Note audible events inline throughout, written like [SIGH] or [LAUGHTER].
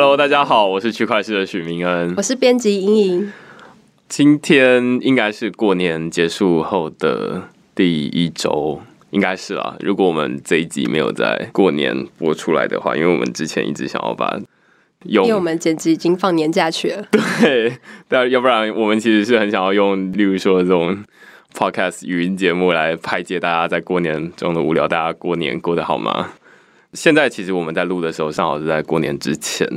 Hello，大家好，我是区块市的许明恩，我是编辑莹莹。今天应该是过年结束后的第一周，应该是啦。如果我们这一集没有在过年播出来的话，因为我们之前一直想要把用，因为我们剪辑已经放年假去了，[LAUGHS] 对，但要不然我们其实是很想要用，例如说这种 podcast 语音节目来排解大家在过年中的无聊。大家过年过得好吗？现在其实我们在录的时候，正好是在过年之前。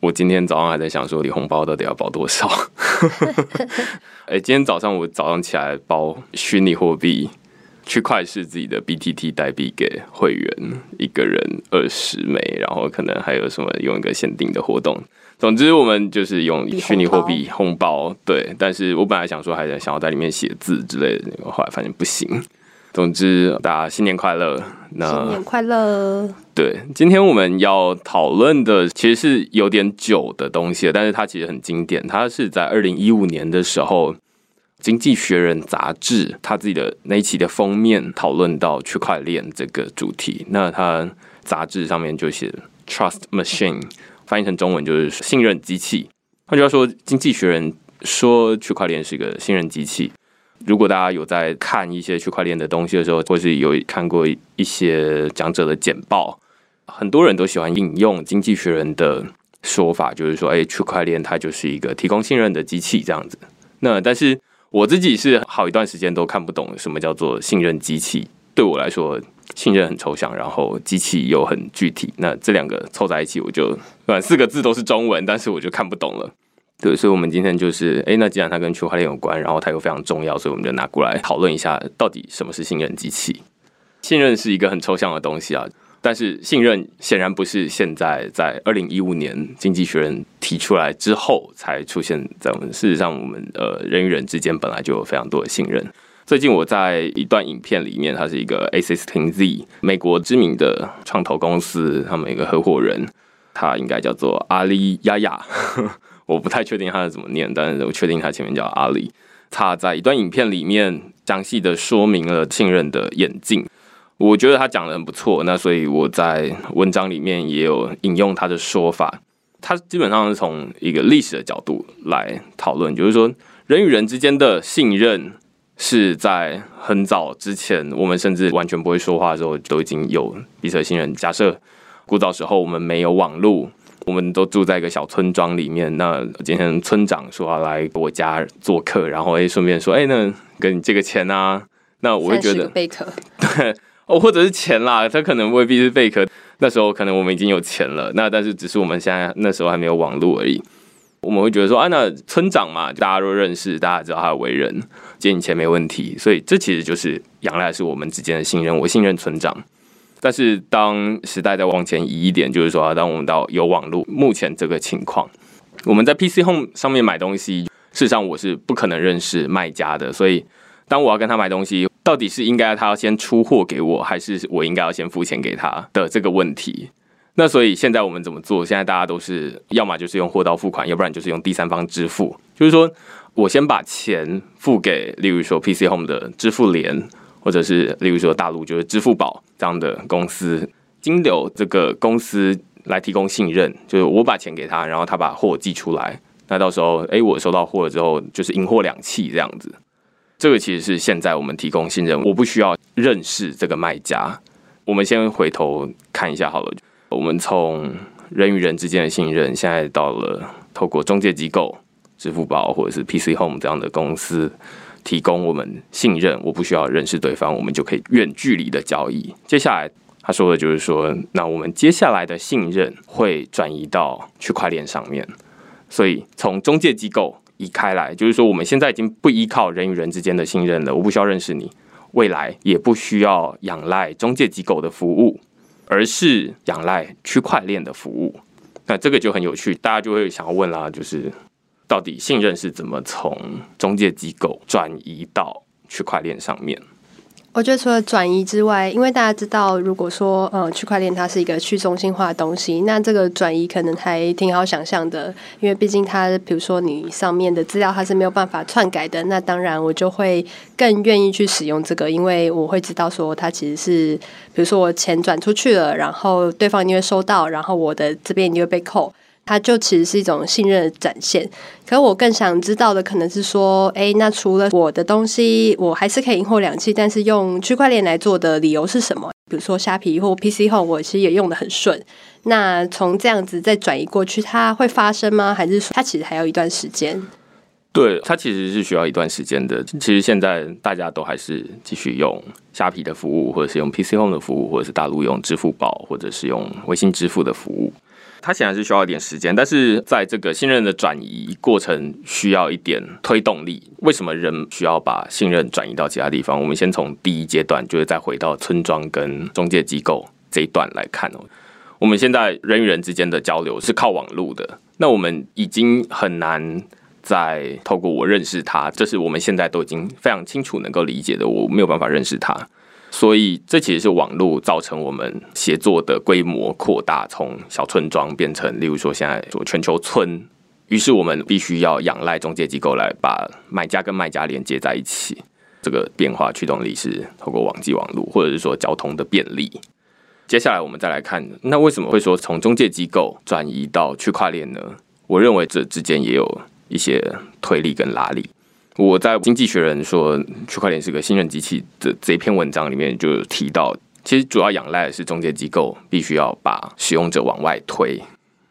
我今天早上还在想说，你红包到底要包多少？[LAUGHS] 哎，今天早上我早上起来包虚拟货币，去快市自己的 BTT 代币给会员，一个人二十枚，然后可能还有什么用一个限定的活动。总之，我们就是用虚拟货币红包。对，但是我本来想说，还在想要在里面写字之类的，后来发现不行。总之，大家新年快乐！那新年快乐！对，今天我们要讨论的其实是有点久的东西，但是它其实很经典。它是在二零一五年的时候，《经济学人》杂志它自己的那一期的封面讨论到区块链这个主题。那它杂志上面就写 “trust machine”，翻译成中文就是“信任机器”。换句话说，《经济学人》说区块链是一个信任机器。如果大家有在看一些区块链的东西的时候，或是有看过一些讲者的简报，很多人都喜欢引用《经济学人》的说法，就是说，哎，区块链它就是一个提供信任的机器这样子。那但是我自己是好一段时间都看不懂什么叫做信任机器。对我来说，信任很抽象，然后机器又很具体。那这两个凑在一起，我就四个字都是中文，但是我就看不懂了。对，所以，我们今天就是，哎，那既然它跟区块链有关，然后它又非常重要，所以我们就拿过来讨论一下，到底什么是信任机器？信任是一个很抽象的东西啊，但是信任显然不是现在在二零一五年《经济学人》提出来之后才出现在我们。事实上，我们呃人与人之间本来就有非常多的信任。最近我在一段影片里面，他是一个 A Sixteen Z 美国知名的创投公司，他们一个合伙人，他应该叫做阿里亚亚。我不太确定他是怎么念，但是我确定他前面叫阿里。他在一段影片里面详细的说明了信任的眼镜，我觉得他讲的很不错。那所以我在文章里面也有引用他的说法。他基本上是从一个历史的角度来讨论，就是说人与人之间的信任是在很早之前，我们甚至完全不会说话的时候，都已经有彼此的信任。假设古早时候我们没有网络。我们都住在一个小村庄里面。那今天村长说要来我家做客，然后哎，顺便说，哎，那跟你借个钱啊？那我会觉得贝壳对 [LAUGHS] 哦，或者是钱啦，他可能未必是贝壳。那时候可能我们已经有钱了，那但是只是我们现在那时候还没有网络而已。我们会觉得说，啊，那村长嘛，大家都认识，大家知道他的为人，借你钱没问题。所以这其实就是仰赖是我们之间的信任，我信任村长。但是当时代再往前移一点，就是说，当我们到有网络，目前这个情况，我们在 PC Home 上面买东西，事实上我是不可能认识卖家的。所以，当我要跟他买东西，到底是应该他要先出货给我，还是我应该要先付钱给他的这个问题？那所以现在我们怎么做？现在大家都是要么就是用货到付款，要不然就是用第三方支付，就是说我先把钱付给，例如说 PC Home 的支付联。或者是例如说大陆就是支付宝这样的公司，金流这个公司来提供信任，就是我把钱给他，然后他把货寄出来，那到时候哎我收到货了之后，就是银货两讫这样子。这个其实是现在我们提供信任，我不需要认识这个卖家。我们先回头看一下好了，我们从人与人之间的信任，现在到了透过中介机构，支付宝或者是 PC Home 这样的公司。提供我们信任，我不需要认识对方，我们就可以远距离的交易。接下来他说的就是说，那我们接下来的信任会转移到区块链上面，所以从中介机构移开来，就是说我们现在已经不依靠人与人之间的信任了，我不需要认识你，未来也不需要仰赖中介机构的服务，而是仰赖区块链的服务。那这个就很有趣，大家就会想要问啦，就是。到底信任是怎么从中介机构转移到区块链上面？我觉得除了转移之外，因为大家知道，如果说呃区块链它是一个去中心化的东西，那这个转移可能还挺好想象的。因为毕竟它，比如说你上面的资料它是没有办法篡改的，那当然我就会更愿意去使用这个，因为我会知道说它其实是，比如说我钱转出去了，然后对方一定会收到，然后我的这边一定会被扣。它就其实是一种信任的展现。可我更想知道的可能是说，哎，那除了我的东西，我还是可以赢货两期，但是用区块链来做的理由是什么？比如说虾皮或 PC 后，我其实也用的很顺。那从这样子再转移过去，它会发生吗？还是说它其实还要一段时间？对，它其实是需要一段时间的。其实现在大家都还是继续用虾皮的服务，或者是用 PC Home 的服务，或者是大陆用支付宝，或者是用微信支付的服务。它显然是需要一点时间，但是在这个信任的转移过程需要一点推动力。为什么人需要把信任转移到其他地方？我们先从第一阶段，就是再回到村庄跟中介机构这一段来看哦。我们现在人与人之间的交流是靠网络的，那我们已经很难再透过我认识他，这是我们现在都已经非常清楚能够理解的。我没有办法认识他，所以这其实是网络造成我们协作的规模扩大，从小村庄变成，例如说现在做全球村。于是我们必须要仰赖中介机构来把买家跟卖家连接在一起。这个变化驱动力是透过网际网络，或者是说交通的便利。接下来我们再来看，那为什么会说从中介机构转移到区块链呢？我认为这之间也有一些推力跟拉力。我在《经济学人》说区块链是个信任机器的这篇文章里面就提到，其实主要仰赖的是中介机构必须要把使用者往外推。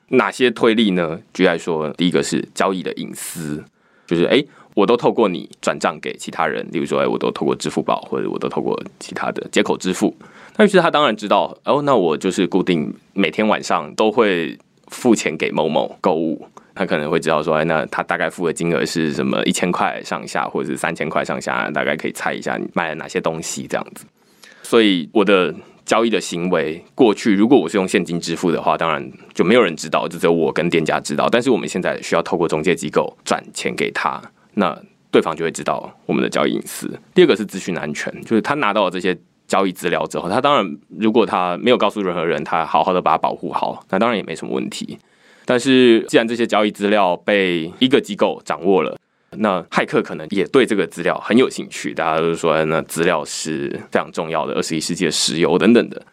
哪些推力呢？举例说，第一个是交易的隐私，就是哎，我都透过你转账给其他人，例如说哎，我都透过支付宝或者我都透过其他的接口支付。那于是他当然知道哦，那我就是固定每天晚上都会付钱给某某购物，他可能会知道说，哎，那他大概付的金额是什么一千块上下，或者是三千块上下，大概可以猜一下你买了哪些东西这样子。所以我的交易的行为，过去如果我是用现金支付的话，当然就没有人知道，就只有我跟店家知道。但是我们现在需要透过中介机构转钱给他，那对方就会知道我们的交易隐私。第二个是资讯安全，就是他拿到了这些。交易资料之后，他当然如果他没有告诉任何人，他好好的把它保护好，那当然也没什么问题。但是既然这些交易资料被一个机构掌握了，那骇客可能也对这个资料很有兴趣。大家都说，那资料是非常重要的，二十一世纪的石油等等的，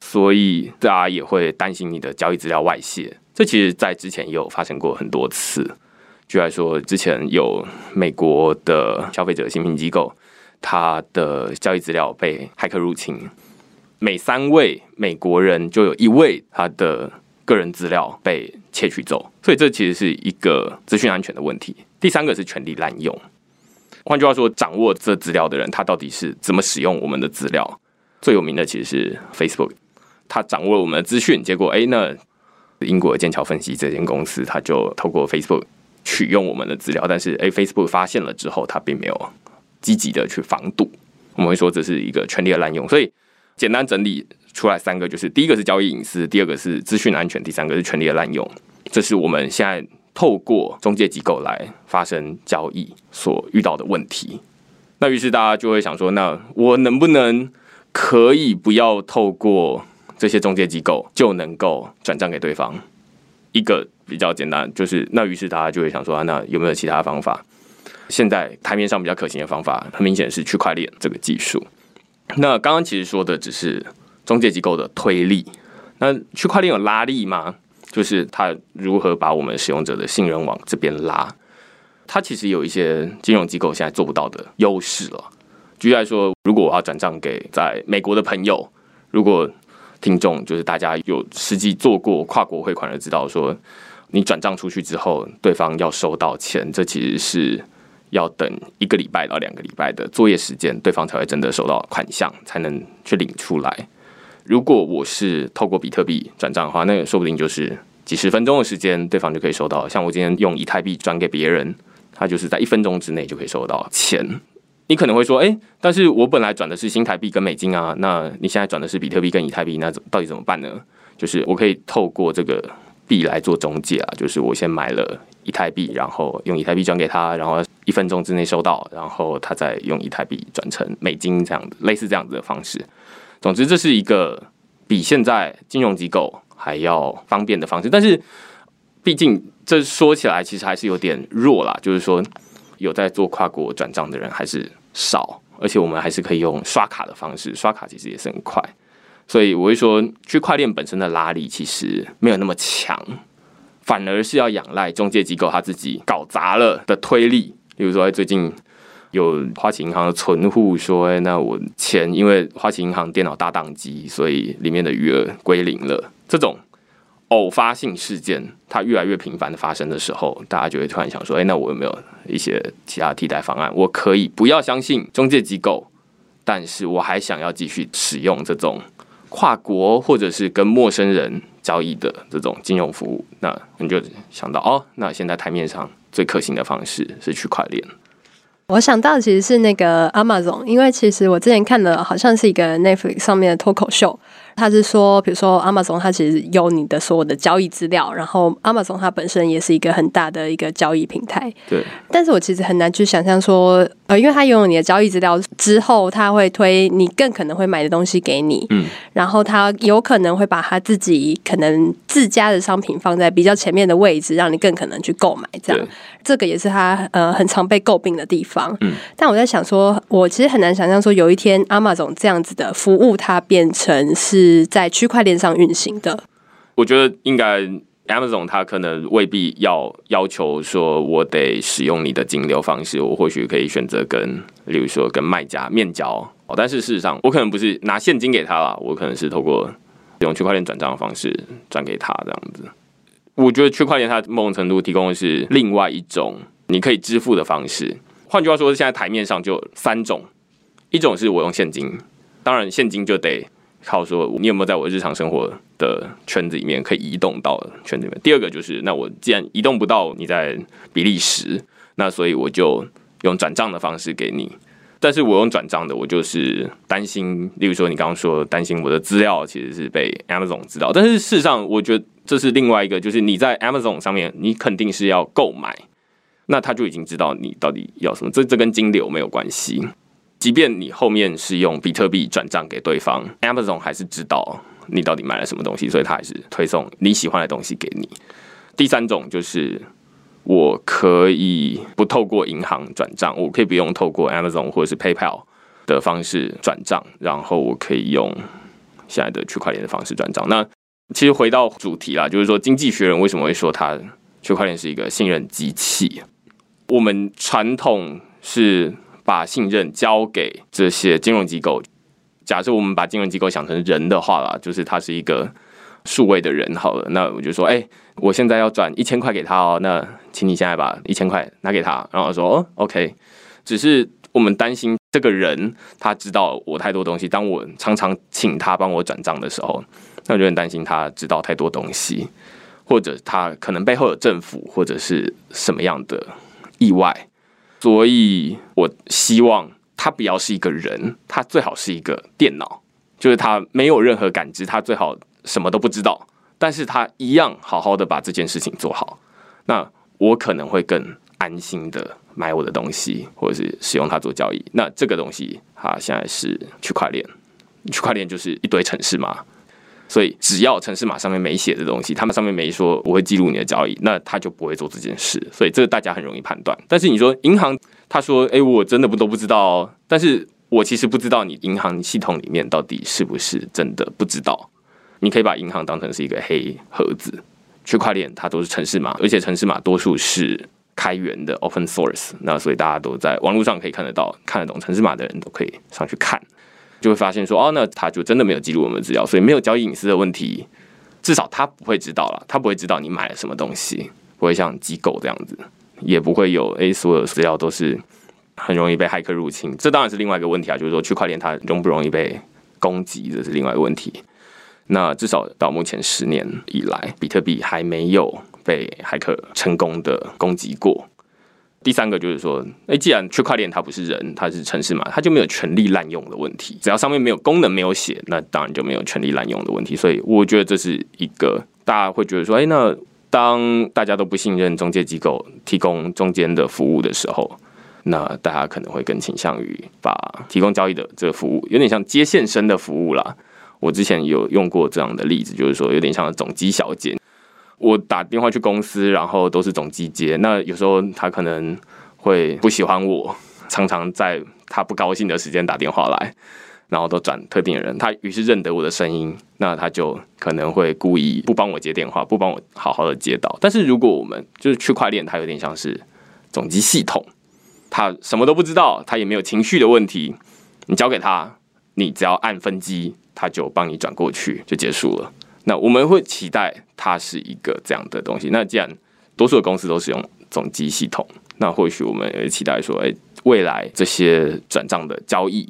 所以大家也会担心你的交易资料外泄。这其实，在之前也有发生过很多次。举来说，之前有美国的消费者信评机构。他的交易资料被骇客入侵，每三位美国人就有一位他的个人资料被窃取走，所以这其实是一个资讯安全的问题。第三个是权力滥用，换句话说，掌握这资料的人他到底是怎么使用我们的资料？最有名的其实是 Facebook，他掌握了我们的资讯，结果哎，那英国剑桥分析这间公司他就透过 Facebook 取用我们的资料，但是哎，Facebook 发现了之后，他并没有。积极的去防堵，我们会说这是一个权力的滥用。所以简单整理出来三个，就是第一个是交易隐私，第二个是资讯安全，第三个是权力的滥用。这是我们现在透过中介机构来发生交易所遇到的问题。那于是大家就会想说，那我能不能可以不要透过这些中介机构就能够转账给对方？一个比较简单，就是那于是大家就会想说，那有没有其他方法？现在台面上比较可行的方法，很明显是区块链这个技术。那刚刚其实说的只是中介机构的推力，那区块链有拉力吗？就是它如何把我们使用者的信任往这边拉？它其实有一些金融机构现在做不到的优势了。举例来说，如果我要转账给在美国的朋友，如果听众就是大家有实际做过跨国汇款的，知道说你转账出去之后，对方要收到钱，这其实是。要等一个礼拜到两个礼拜的作业时间，对方才会真的收到款项，才能去领出来。如果我是透过比特币转账的话，那说不定就是几十分钟的时间，对方就可以收到。像我今天用以太币转给别人，他就是在一分钟之内就可以收到钱。你可能会说，哎，但是我本来转的是新台币跟美金啊，那你现在转的是比特币跟以太币，那到底怎么办呢？就是我可以透过这个币来做中介啊，就是我先买了以太币，然后用以太币转给他，然后。一分钟之内收到，然后他再用以太币转成美金，这样子类似这样子的方式。总之，这是一个比现在金融机构还要方便的方式。但是，毕竟这说起来其实还是有点弱啦，就是说有在做跨国转账的人还是少，而且我们还是可以用刷卡的方式，刷卡其实也是很快。所以我会说，区块链本身的拉力其实没有那么强。反而是要仰赖中介机构他自己搞砸了的推力。例如说，最近有花旗银行的存户说：“哎，那我钱因为花旗银行电脑大宕机，所以里面的余额归零了。”这种偶发性事件，它越来越频繁的发生的时候，大家就会突然想说：“哎，那我有没有一些其他替代方案？我可以不要相信中介机构，但是我还想要继续使用这种跨国或者是跟陌生人交易的这种金融服务。”那你就想到哦，那现在台面上最可行的方式是区块链。我想到其实是那个 Amazon，因为其实我之前看的好像是一个 Netflix 上面的脱口秀。他是说，比如说 Amazon，它其实有你的所有的交易资料，然后 Amazon 它本身也是一个很大的一个交易平台。对。但是我其实很难去想象说，呃，因为他拥有你的交易资料之后，他会推你更可能会买的东西给你。嗯。然后他有可能会把他自己可能自家的商品放在比较前面的位置，让你更可能去购买。这样，这个也是他呃很常被诟病的地方。嗯。但我在想说，我其实很难想象说，有一天 Amazon 这样子的服务，它变成。是在区块链上运行的。我觉得应该 Amazon 它可能未必要要求说，我得使用你的金流方式，我或许可以选择跟，例如说跟卖家面交。哦但是事实上，我可能不是拿现金给他了，我可能是透过用区块链转账的方式转给他这样子。我觉得区块链它某种程度提供的是另外一种你可以支付的方式。换句话说，现在台面上就三种，一种是我用现金，当然现金就得。靠说，你有没有在我日常生活的圈子里面可以移动到圈子里面？第二个就是，那我既然移动不到你在比利时，那所以我就用转账的方式给你。但是我用转账的，我就是担心，例如说你刚刚说担心我的资料其实是被 Amazon 知道。但是事实上，我觉得这是另外一个，就是你在 Amazon 上面，你肯定是要购买，那他就已经知道你到底要什么。这这跟金流没有关系。即便你后面是用比特币转账给对方，Amazon 还是知道你到底买了什么东西，所以他还是推送你喜欢的东西给你。第三种就是我可以不透过银行转账，我可以不用透过 Amazon 或者是 PayPal 的方式转账，然后我可以用现在的区块链的方式转账。那其实回到主题啦，就是说经济学人为什么会说它区块链是一个信任机器？我们传统是。把信任交给这些金融机构。假设我们把金融机构想成人的话啦，就是他是一个数位的人好了。那我就说，哎，我现在要转一千块给他哦。那请你现在把一千块拿给他。然后说，哦，OK。只是我们担心这个人他知道我太多东西。当我常常请他帮我转账的时候，那我就很担心他知道太多东西，或者他可能背后有政府或者是什么样的意外。所以我希望他不要是一个人，他最好是一个电脑，就是他没有任何感知，他最好什么都不知道，但是他一样好好的把这件事情做好。那我可能会更安心的买我的东西，或者是使用它做交易。那这个东西，它现在是区块链，区块链就是一堆城市嘛。所以，只要城市码上面没写的东西，他们上面没说我会记录你的交易，那他就不会做这件事。所以，这个大家很容易判断。但是你说银行，他说：“哎，我真的不都不知道。”哦但是我其实不知道你银行系统里面到底是不是真的不知道。你可以把银行当成是一个黑盒子，区块链它都是城市码，而且城市码多数是开源的 open source。那所以大家都在网络上可以看得到，看得懂城市码的人都可以上去看。就会发现说，哦，那他就真的没有记录我们的资料，所以没有交易隐私的问题，至少他不会知道了，他不会知道你买了什么东西，不会像机构这样子，也不会有，诶，所有的资料都是很容易被骇客入侵，这当然是另外一个问题啊，就是说区块链它容不容易被攻击，这是另外一个问题。那至少到目前十年以来，比特币还没有被骇客成功的攻击过。第三个就是说，哎，既然区块链它不是人，它是城市嘛，它就没有权利滥用的问题。只要上面没有功能没有写，那当然就没有权利滥用的问题。所以我觉得这是一个大家会觉得说，哎，那当大家都不信任中介机构提供中间的服务的时候，那大家可能会更倾向于把提供交易的这个服务有点像接线生的服务啦。我之前有用过这样的例子，就是说有点像总机小姐。我打电话去公司，然后都是总机接。那有时候他可能会不喜欢我，常常在他不高兴的时间打电话来。然后都转特定的人，他于是认得我的声音，那他就可能会故意不帮我接电话，不帮我好好的接到。但是如果我们就是区块链，它有点像是总机系统，他什么都不知道，他也没有情绪的问题，你交给他，你只要按分机，他就帮你转过去，就结束了。那我们会期待它是一个这样的东西。那既然多数的公司都是用总机系统，那或许我们也期待说，哎，未来这些转账的交易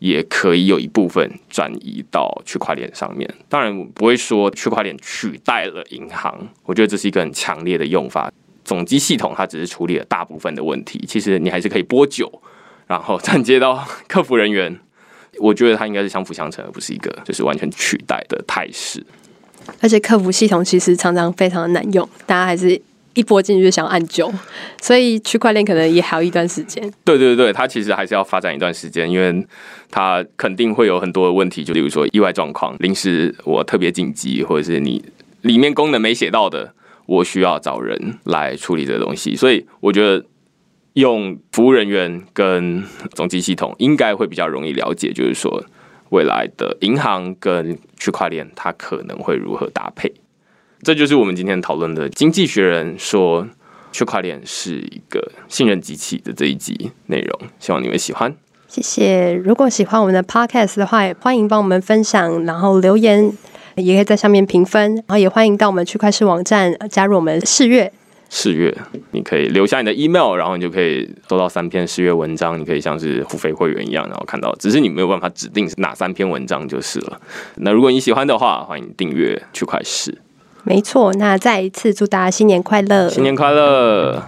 也可以有一部分转移到区块链上面。当然，我不会说区块链取代了银行，我觉得这是一个很强烈的用法。总机系统它只是处理了大部分的问题，其实你还是可以拨酒，然后转接到客服人员。我觉得它应该是相辅相成，而不是一个就是完全取代的态势。而且客服系统其实常常非常的难用，大家还是一拨进去就想按九，所以区块链可能也还有一段时间。对对对，它其实还是要发展一段时间，因为它肯定会有很多的问题，就例如说意外状况、临时我特别紧急，或者是你里面功能没写到的，我需要找人来处理这个东西。所以我觉得用服务人员跟总机系统应该会比较容易了解，就是说。未来的银行跟区块链，它可能会如何搭配？这就是我们今天讨论的《经济学人》说区块链是一个信任机器的这一集内容。希望你们喜欢，谢谢。如果喜欢我们的 Podcast 的话，也欢迎帮我们分享，然后留言，也可以在上面评分，然后也欢迎到我们区块市网站加入我们试阅。试阅，你可以留下你的 email，然后你就可以收到三篇试阅文章。你可以像是付费会员一样，然后看到，只是你没有办法指定是哪三篇文章就是了。那如果你喜欢的话，欢迎订阅区块试。没错，那再一次祝大家新年快乐，新年快乐。